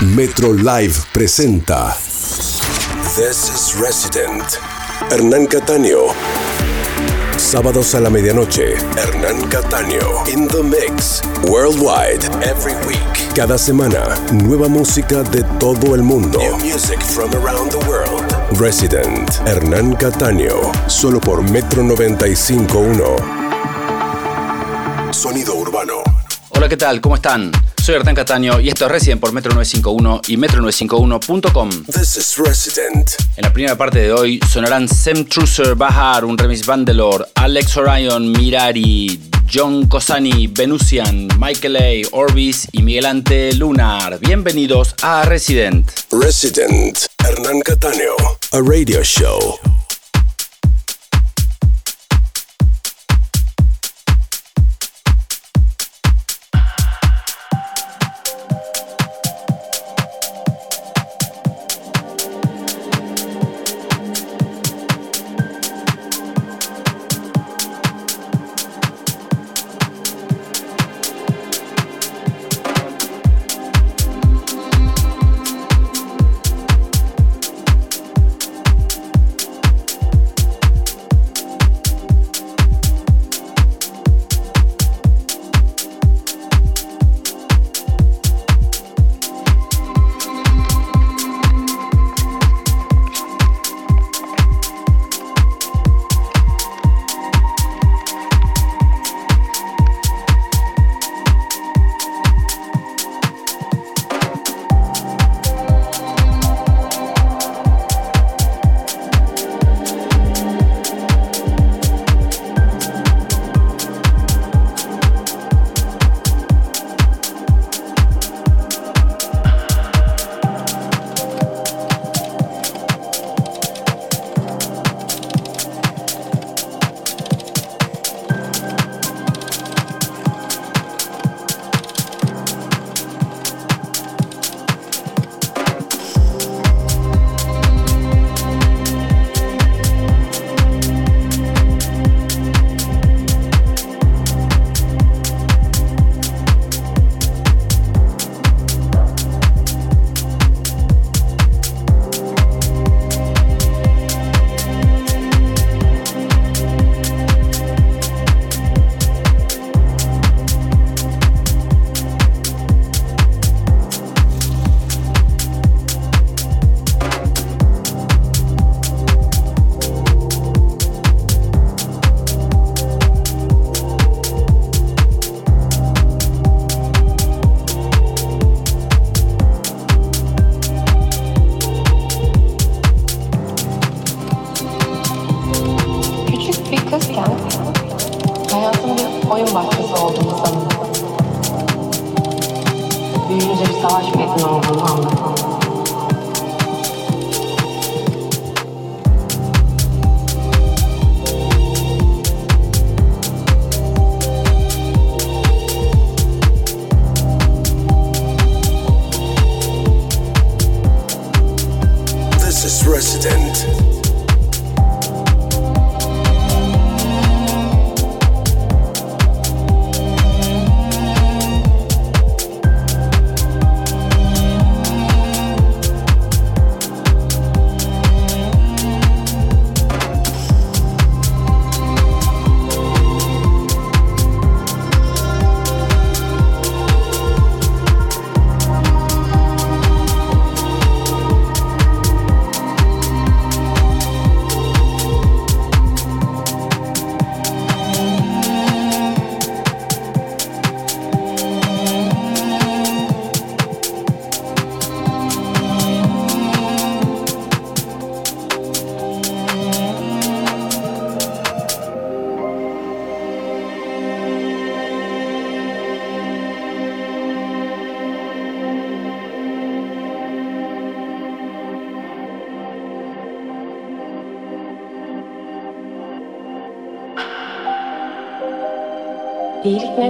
Metro Live presenta This is Resident. Hernán Cataño. Sábados a la medianoche, Hernán Cataño. In the Mix. Worldwide. Every week. Cada semana, nueva música de todo el mundo. New music from around the world. Resident. Hernán Cataño. Solo por Metro 95.1. Sonido urbano. Hola, ¿qué tal? ¿Cómo están? Soy Artán Cataño y esto es Resident por Metro 951 y Metro951.com. This is Resident. En la primera parte de hoy sonarán Sem Truser Bahar, un remix Bandelor, Alex Orion, Mirari, John Cosani, Venusian, Michael A., Orbis y Miguel Ante Lunar. Bienvenidos a Resident. Resident. Hernán Cataño. A radio show.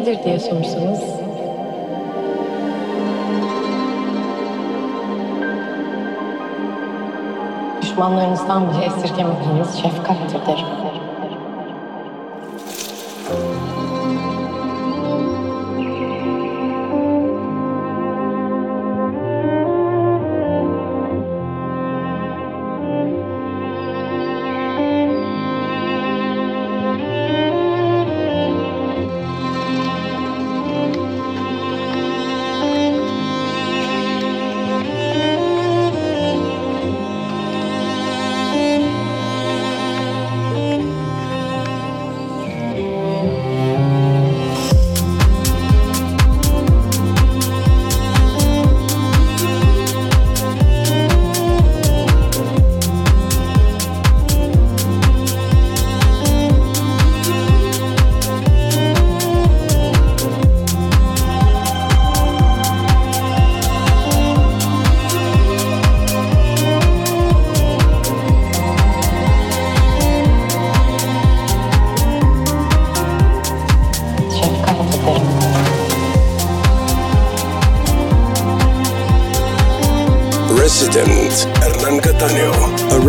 Nedir diye sorsanız düşmanlarınızdan bile esirgemediğiniz şefkattir derim.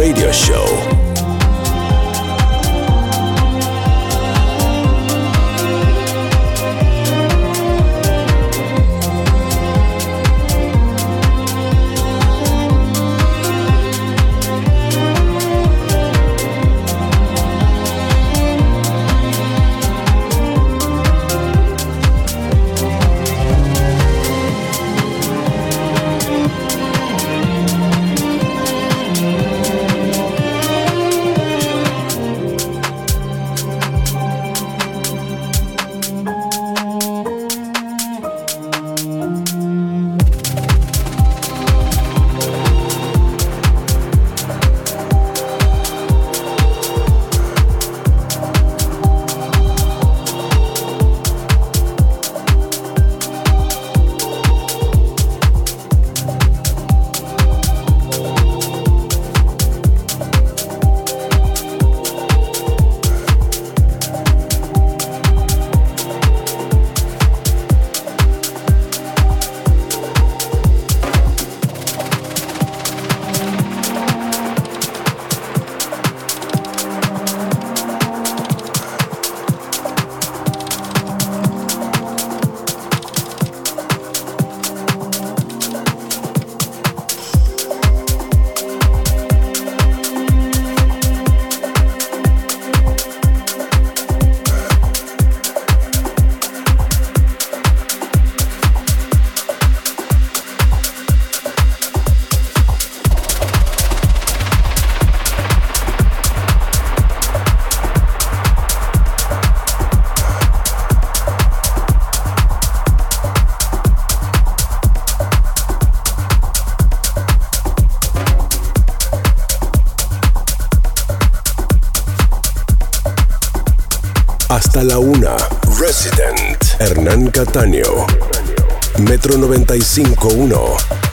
Radio show. La una. Resident. Hernán Cataño. Metro 95.1.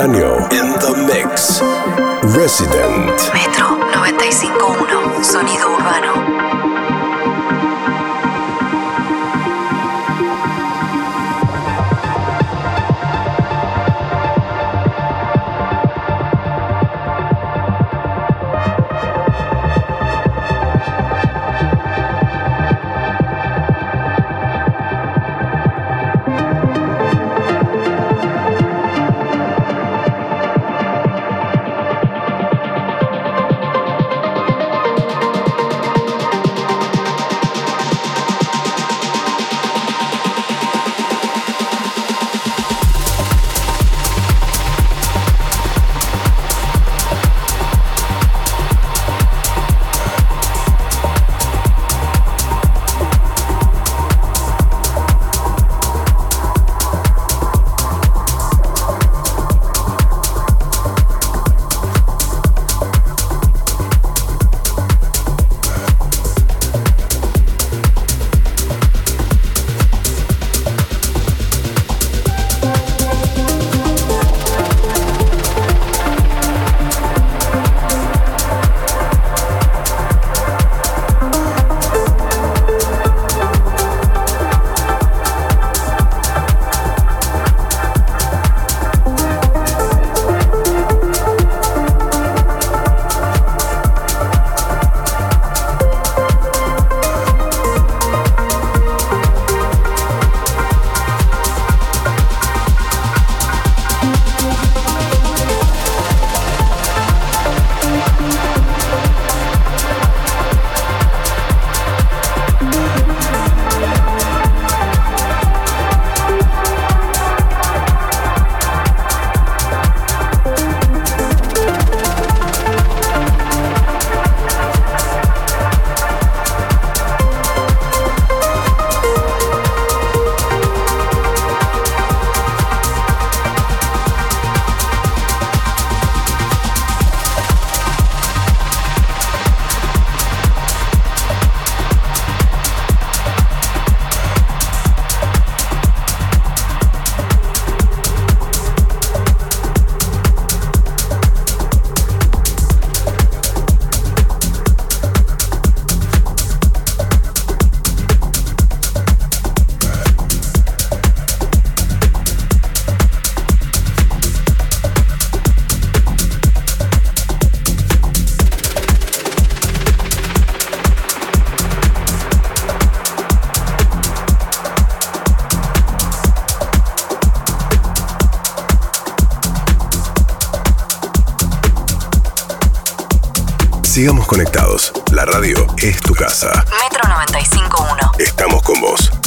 Hernán Sigamos conectados. La radio es tu casa. Metro 95.1. Estamos con vos.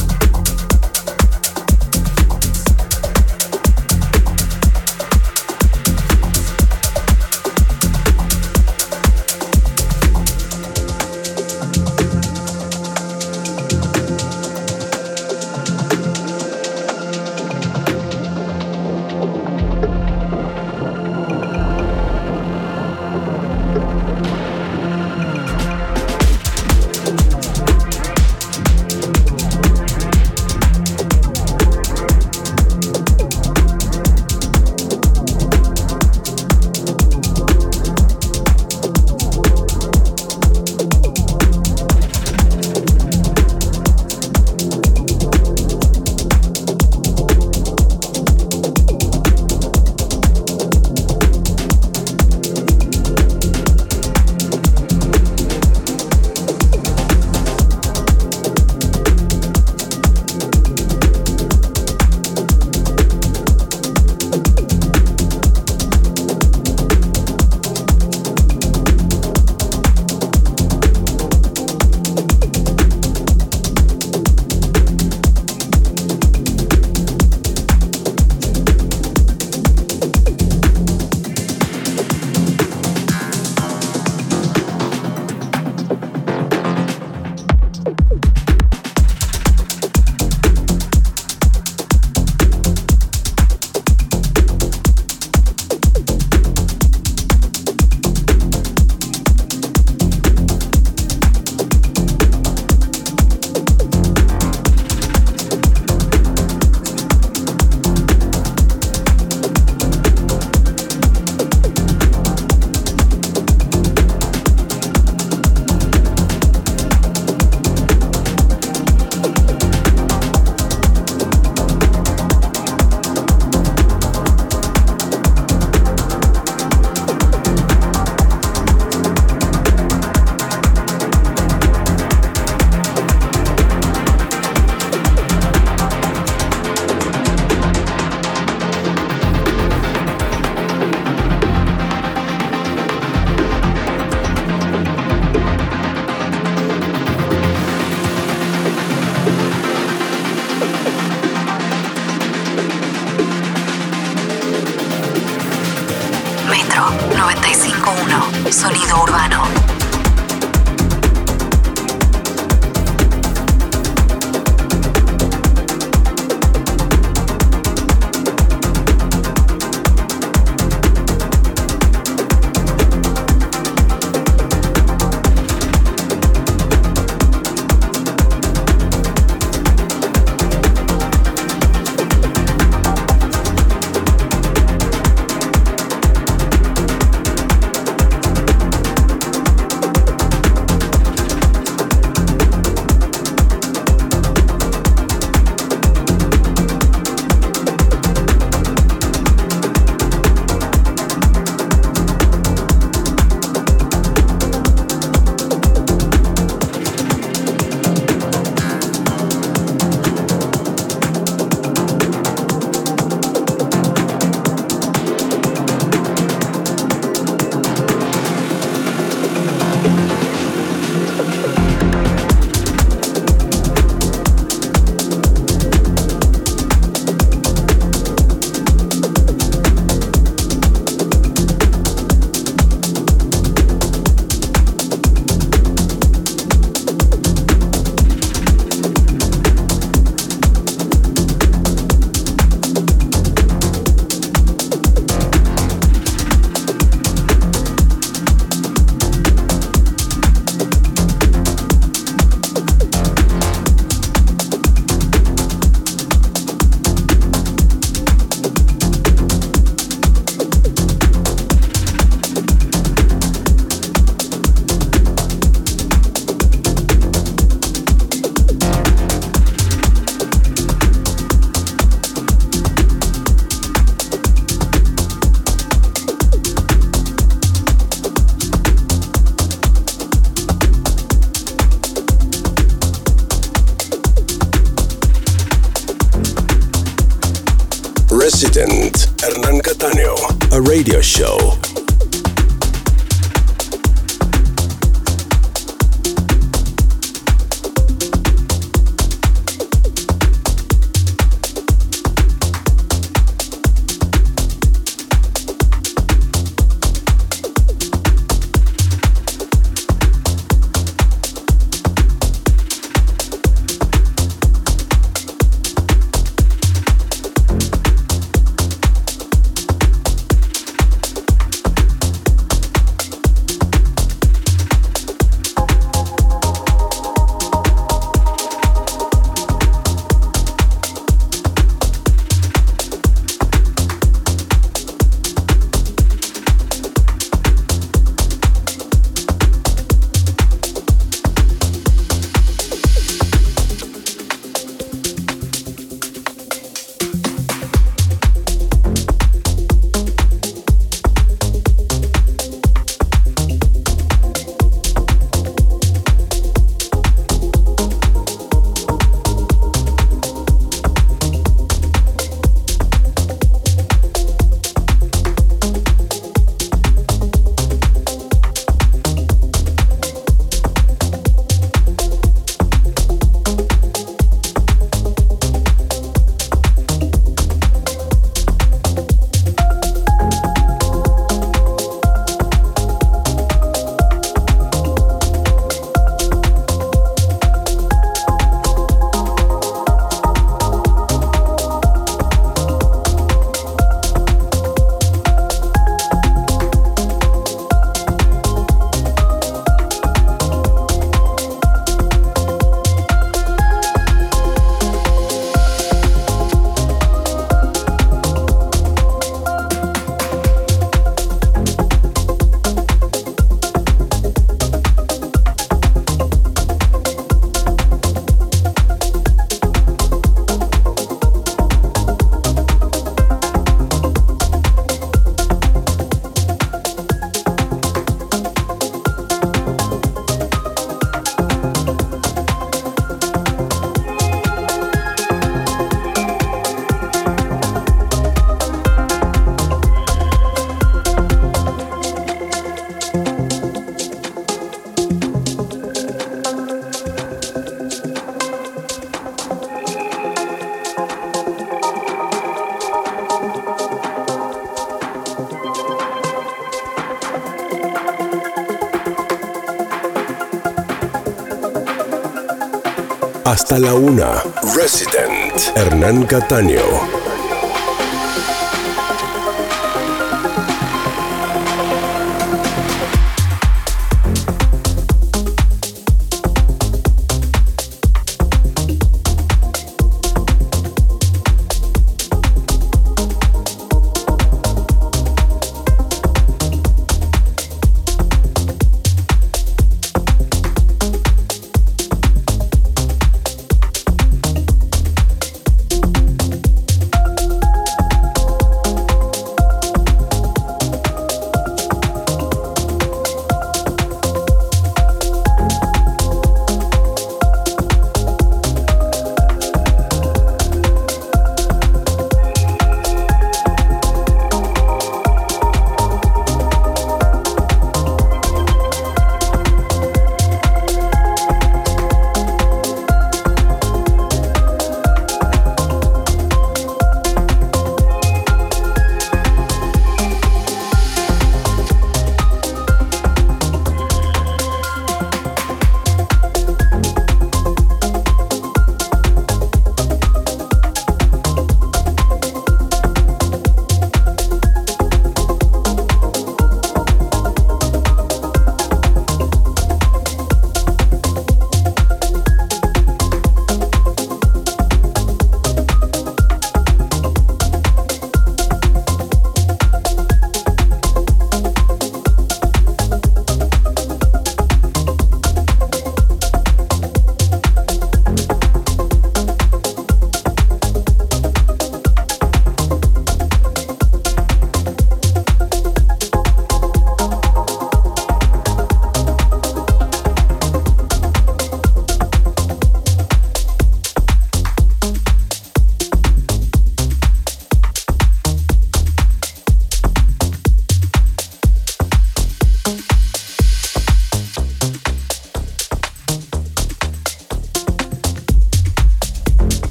Hasta la una. Resident. Hernán Cataño.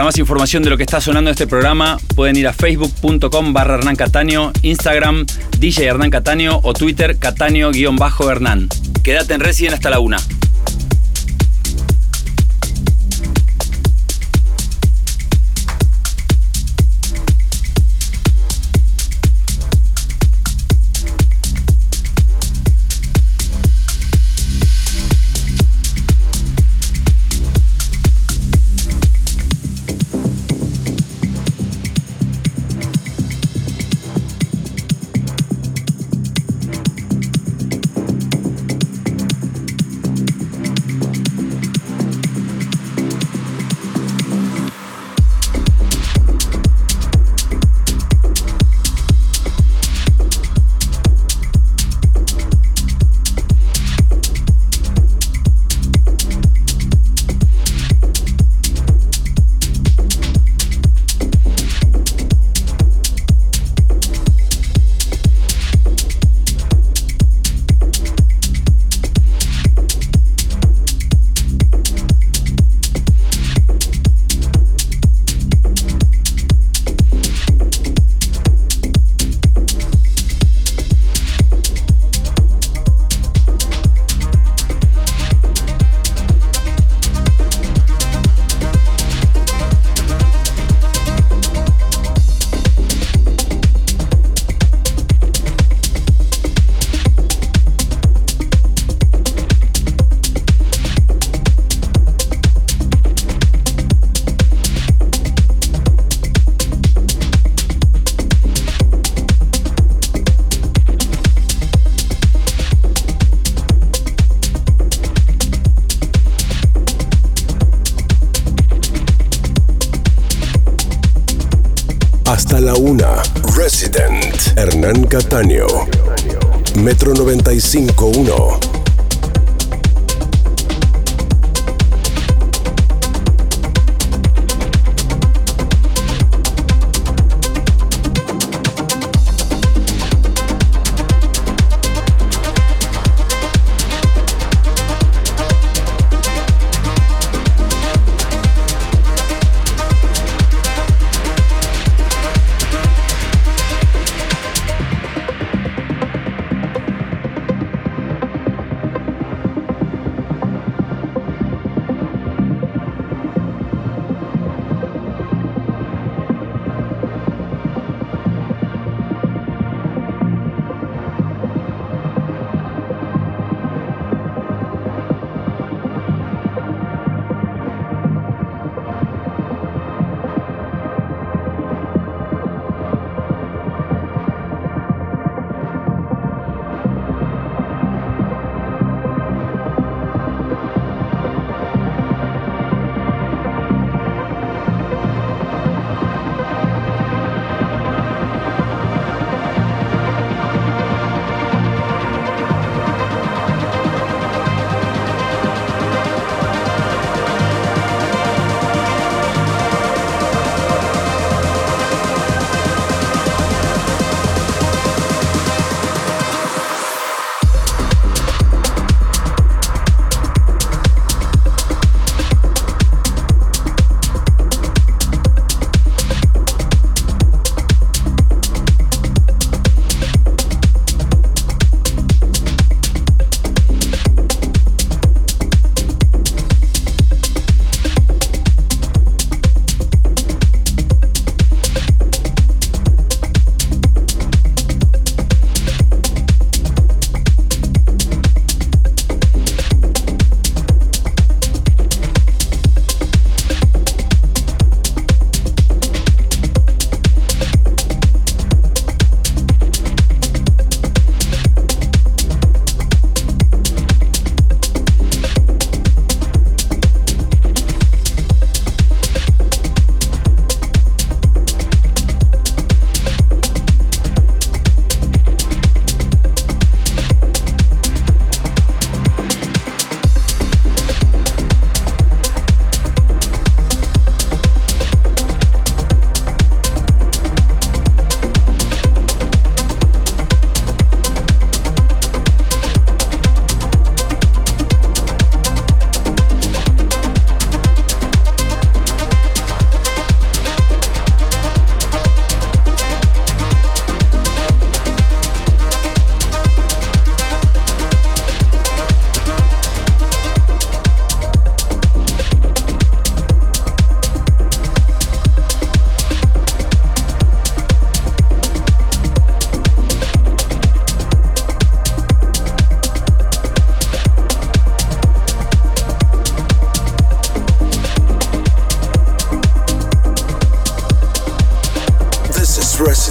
Para más información de lo que está sonando este programa, pueden ir a facebook.com barra Hernán Cataño, Instagram DJ Hernán o Twitter Cataño-Hernán. Quédate en Resident hasta la una.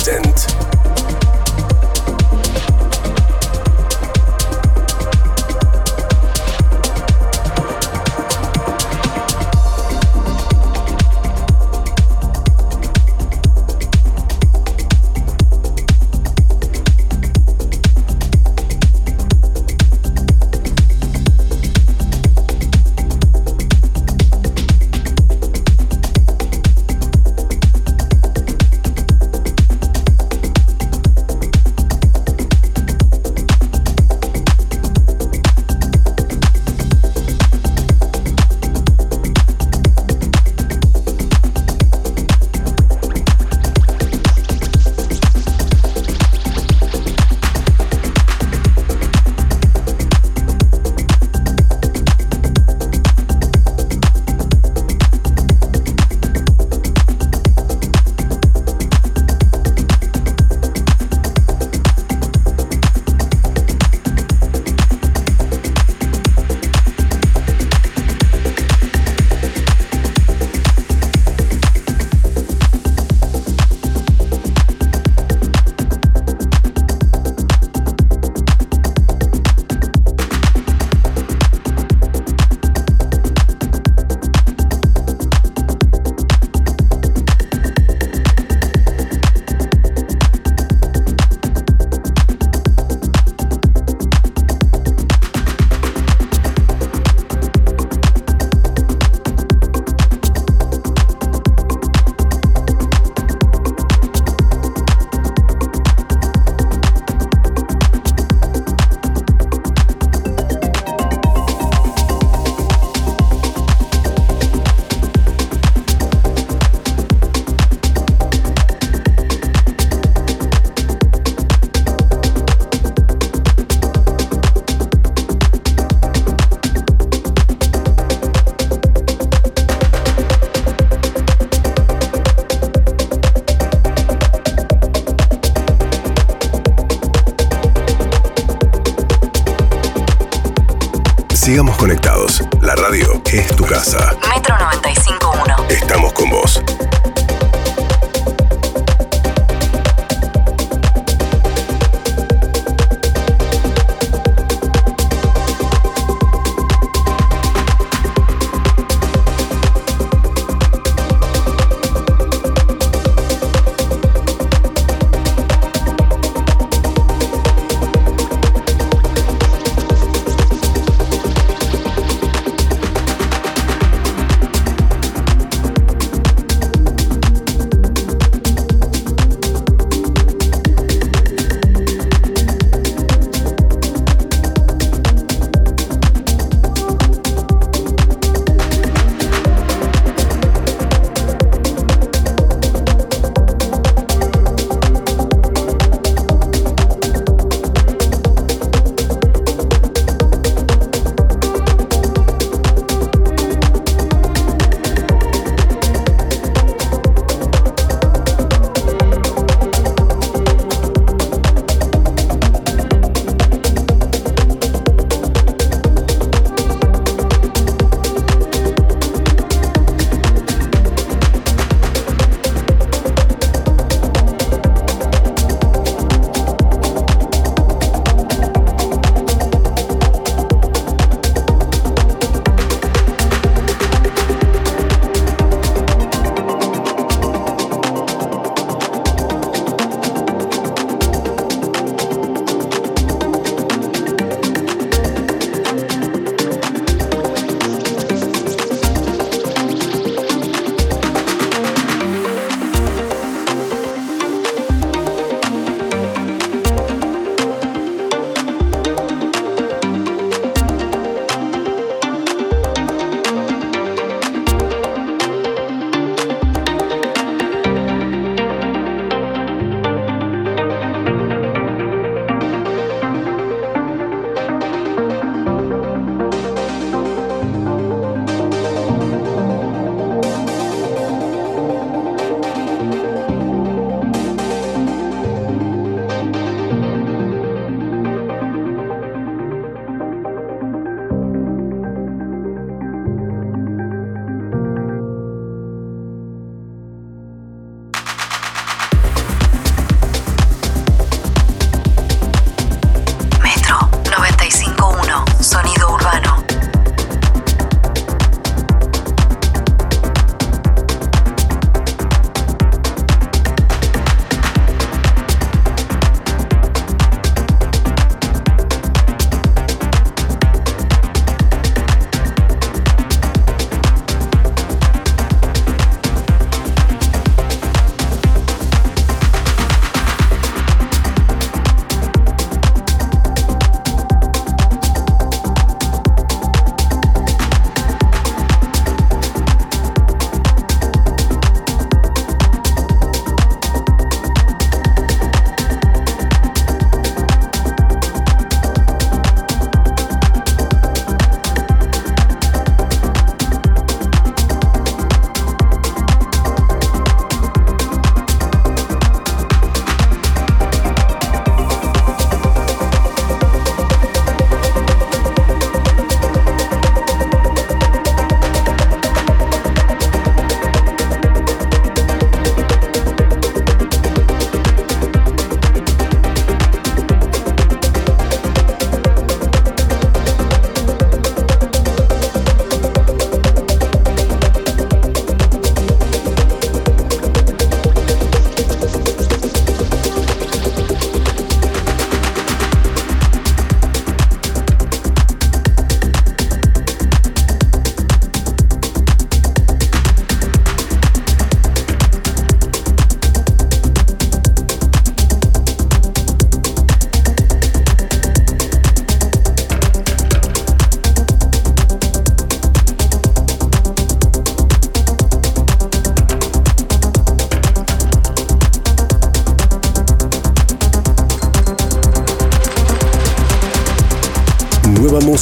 Resident.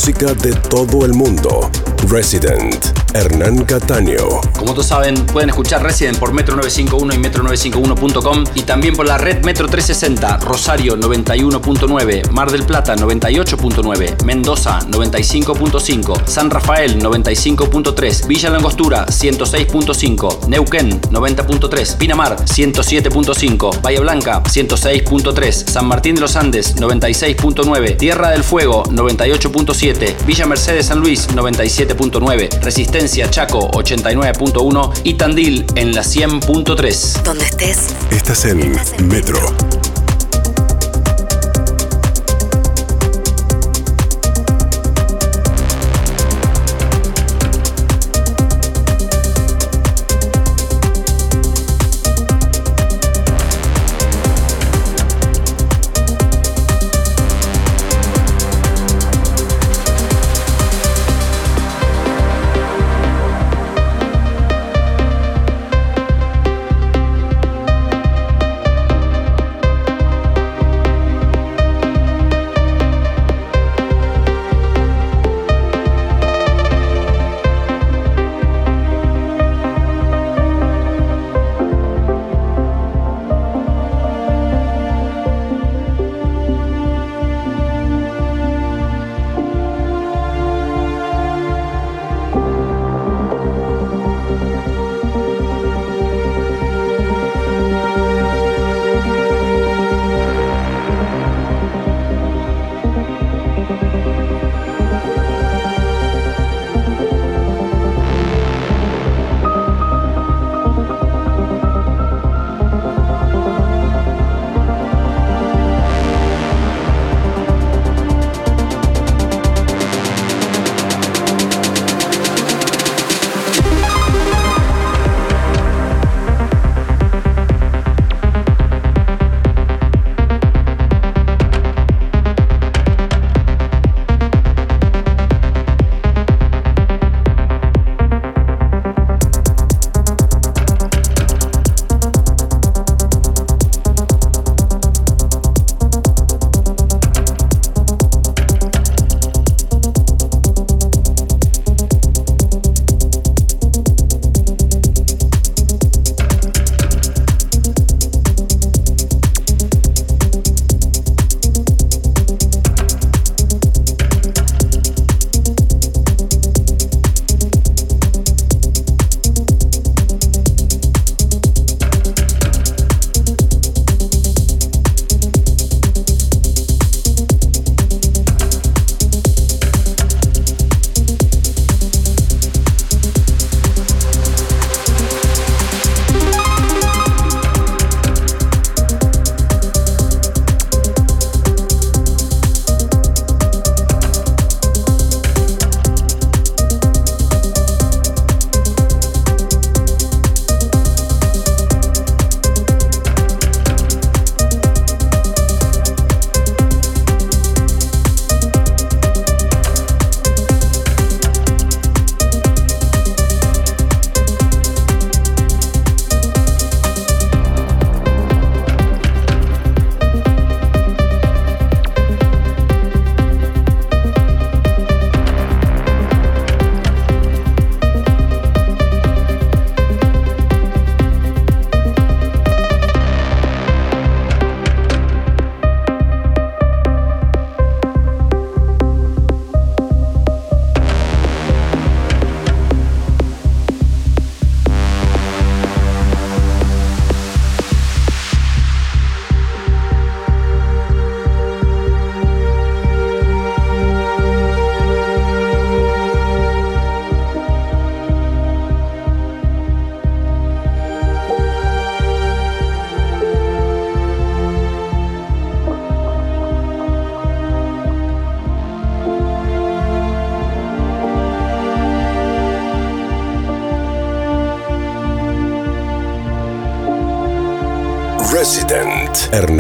De todo el mundo. Resident, Hernán Cataño. Como todos saben, pueden escuchar Resident por Metro 951 y metro951.com y también por la red Metro 360, Rosario 91.9, Mar del Plata 98.9, Mendoza 95.5, San Rafael 95.3, Villa Langostura 106.5, Neuquén 90.3, Pinamar 107.5, Bahía Blanca 106.3, San Martín de los Andes 96.9, Tierra del Fuego 98.7, Villa Mercedes San Luis 97.9, Resistencia Chaco 89.1 y Tandil en la 100.3. Donde estés. Estás en Metro.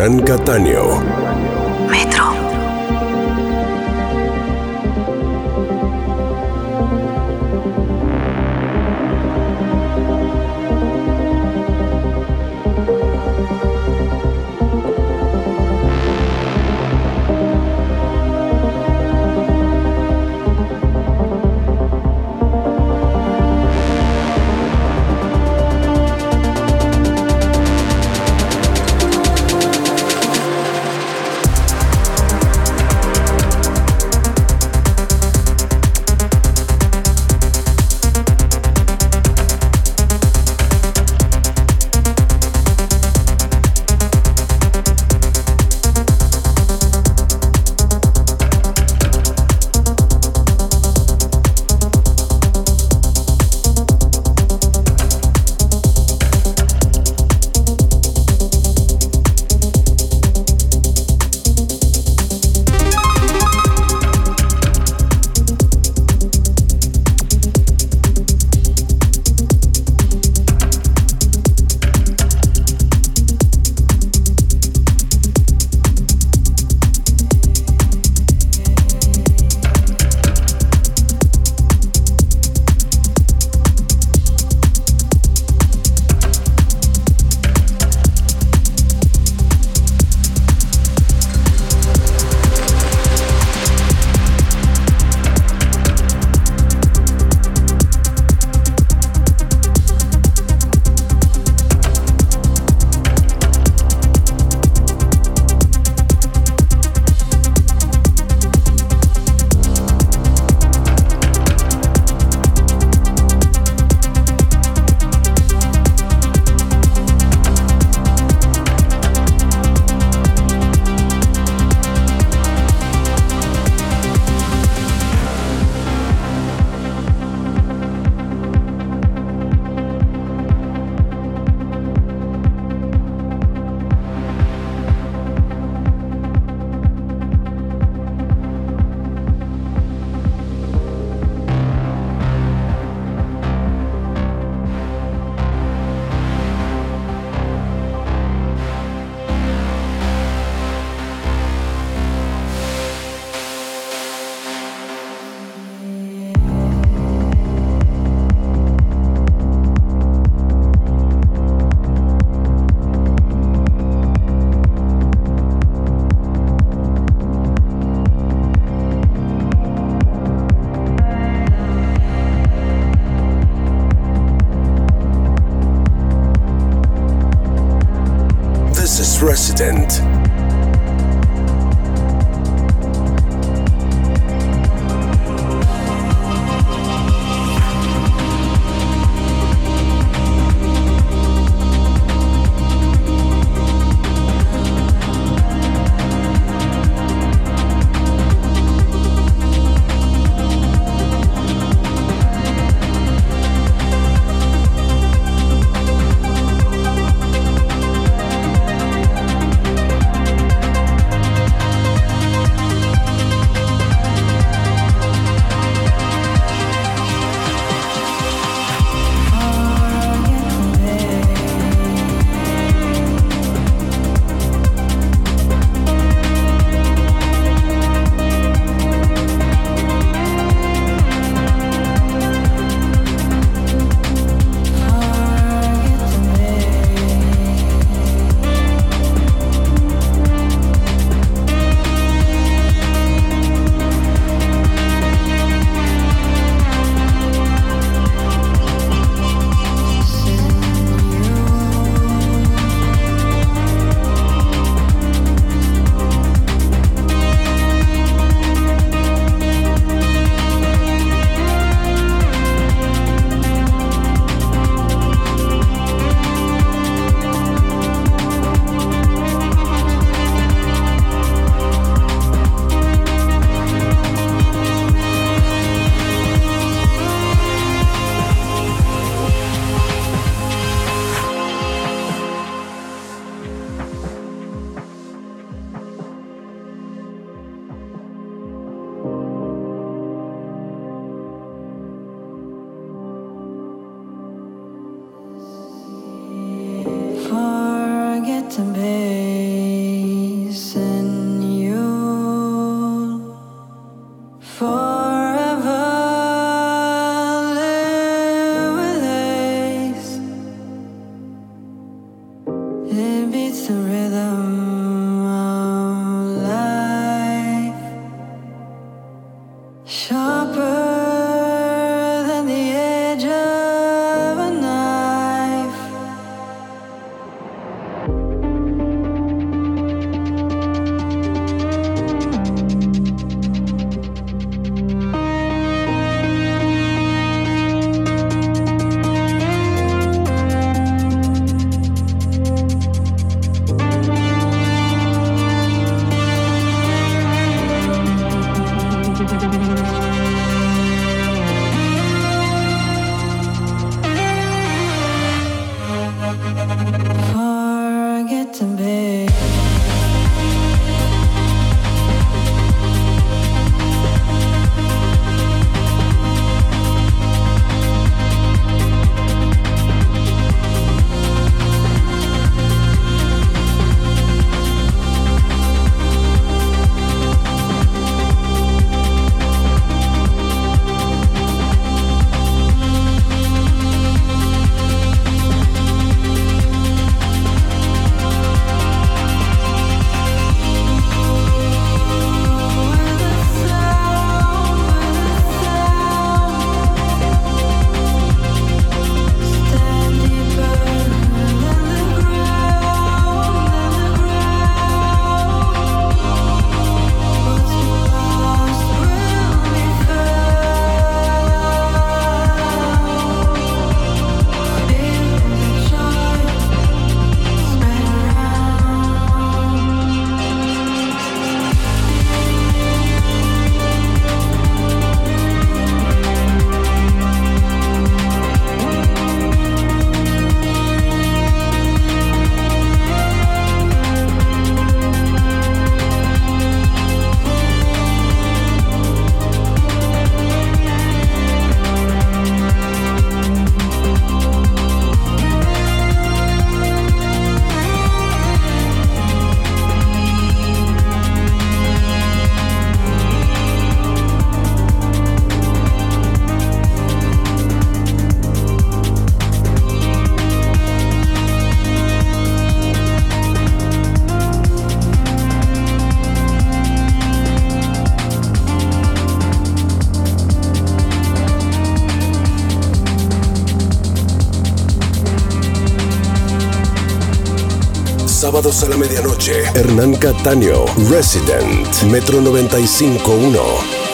Hernán Cataño. Resident. Sábados a la medianoche. Hernán Cataño, Resident, Metro 95.1.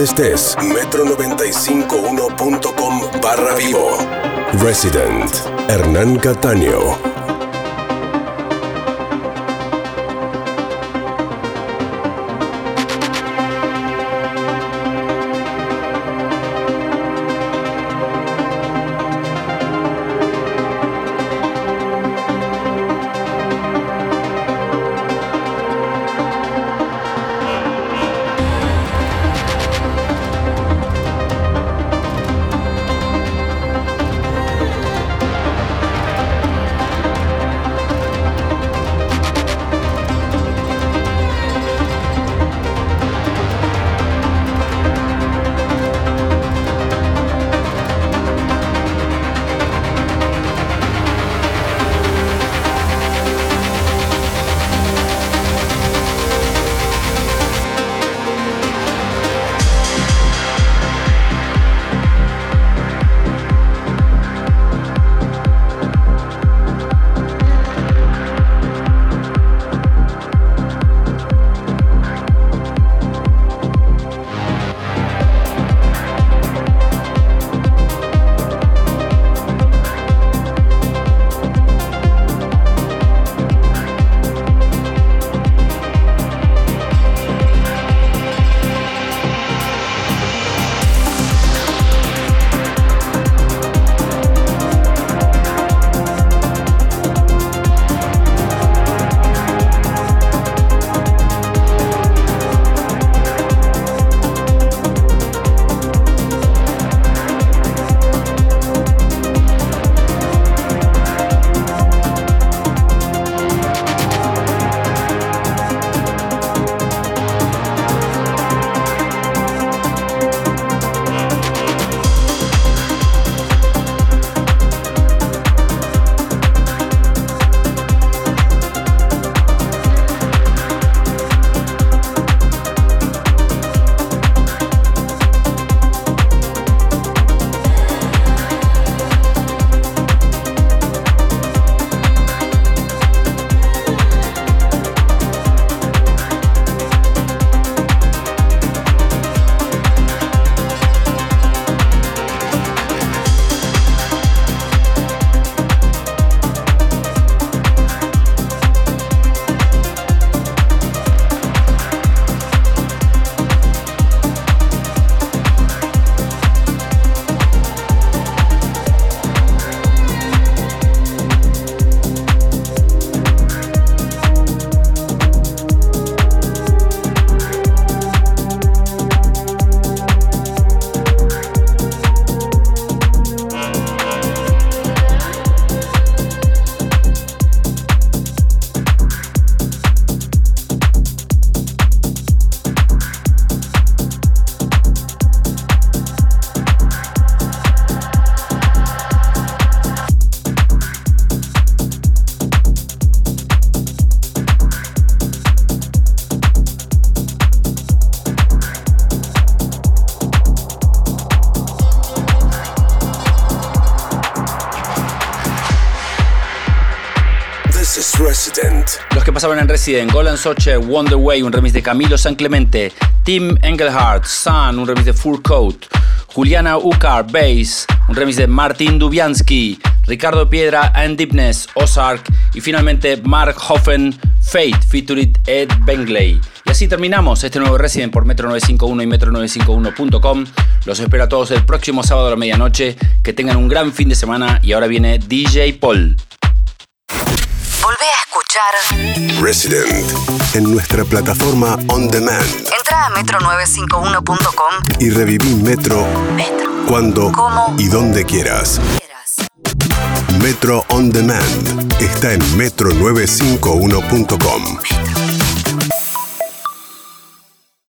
donde estés. Metro951.com barra vivo. Resident. Hernán Cataño. Resident, Golan Soche, Wonder Way, un remix de Camilo San Clemente, Tim Engelhardt, Sun, un remix de Full Coat, Juliana Ukar, Bass, un remix de Martin Dubiansky, Ricardo Piedra, and Deepness, Ozark y finalmente Mark Hoffen, Fate, featuring Ed Bengley. Y así terminamos este nuevo Resident por Metro 951 y Metro951.com. Los espero a todos el próximo sábado a la medianoche. Que tengan un gran fin de semana y ahora viene DJ Paul. Resident en nuestra plataforma On Demand Entra a metro951.com y reviví Metro Metro. cuando ¿Cómo? y donde quieras. Quieras. Metro On Demand está en metro951.com. Metro.